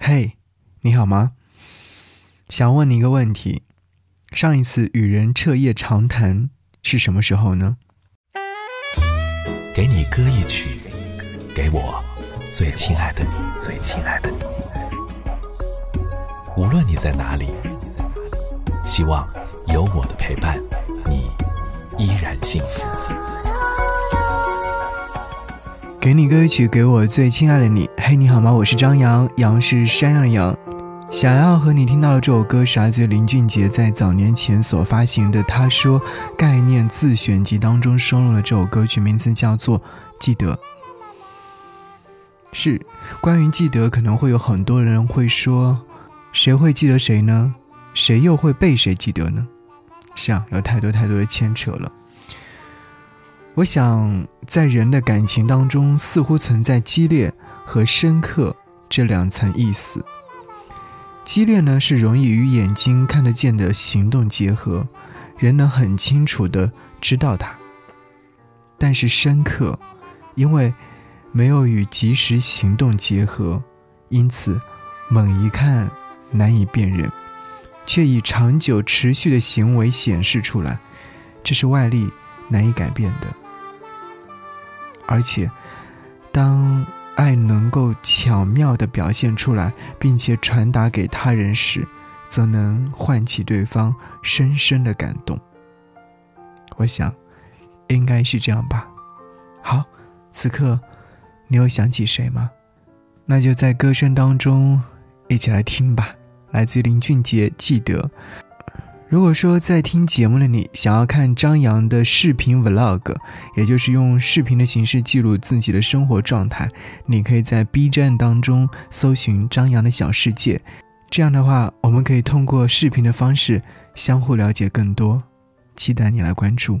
嘿，你好吗？想问你一个问题：上一次与人彻夜长谈是什么时候呢？给你歌一曲，给我最亲爱的你，最亲爱的你。无论你在哪里，希望有我的陪伴，你依然幸福。给你歌曲，给我最亲爱的你。嘿，你好吗？我是张扬，杨是山羊的羊。想要和你听到的这首歌是来自林俊杰在早年前所发行的《他说》概念自选集当中收录了这首歌曲，名字叫做《记得》。是关于记得，可能会有很多人会说，谁会记得谁呢？谁又会被谁记得呢？是啊，有太多太多的牵扯了。我想，在人的感情当中，似乎存在激烈和深刻这两层意思。激烈呢，是容易与眼睛看得见的行动结合，人能很清楚的知道它；但是深刻，因为没有与及时行动结合，因此猛一看难以辨认，却以长久持续的行为显示出来，这是外力难以改变的。而且，当爱能够巧妙地表现出来，并且传达给他人时，则能唤起对方深深的感动。我想，应该是这样吧。好，此刻，你有想起谁吗？那就在歌声当中一起来听吧。来自林俊杰，《记得》。如果说在听节目的你想要看张扬的视频 vlog，也就是用视频的形式记录自己的生活状态，你可以在 B 站当中搜寻张扬的小世界。这样的话，我们可以通过视频的方式相互了解更多。期待你来关注。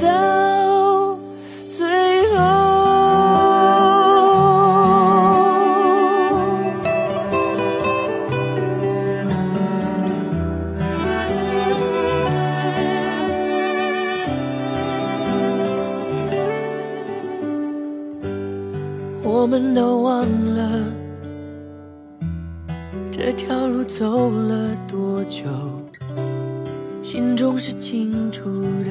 到最后，我们都忘了这条路走了多久，心中是清楚的。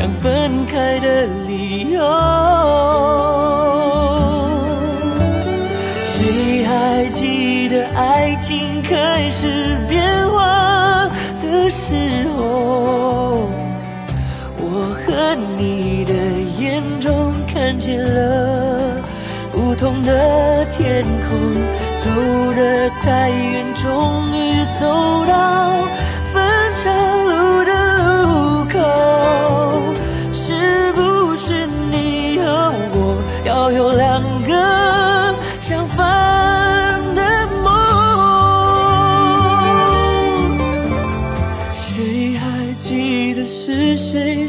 想分开的理由。谁还记得爱情开始变化的时候？我和你的眼中看见了不同的天空，走得太远，终于走到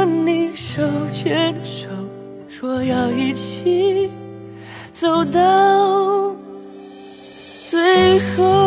和你手牵手说要一起走到最后。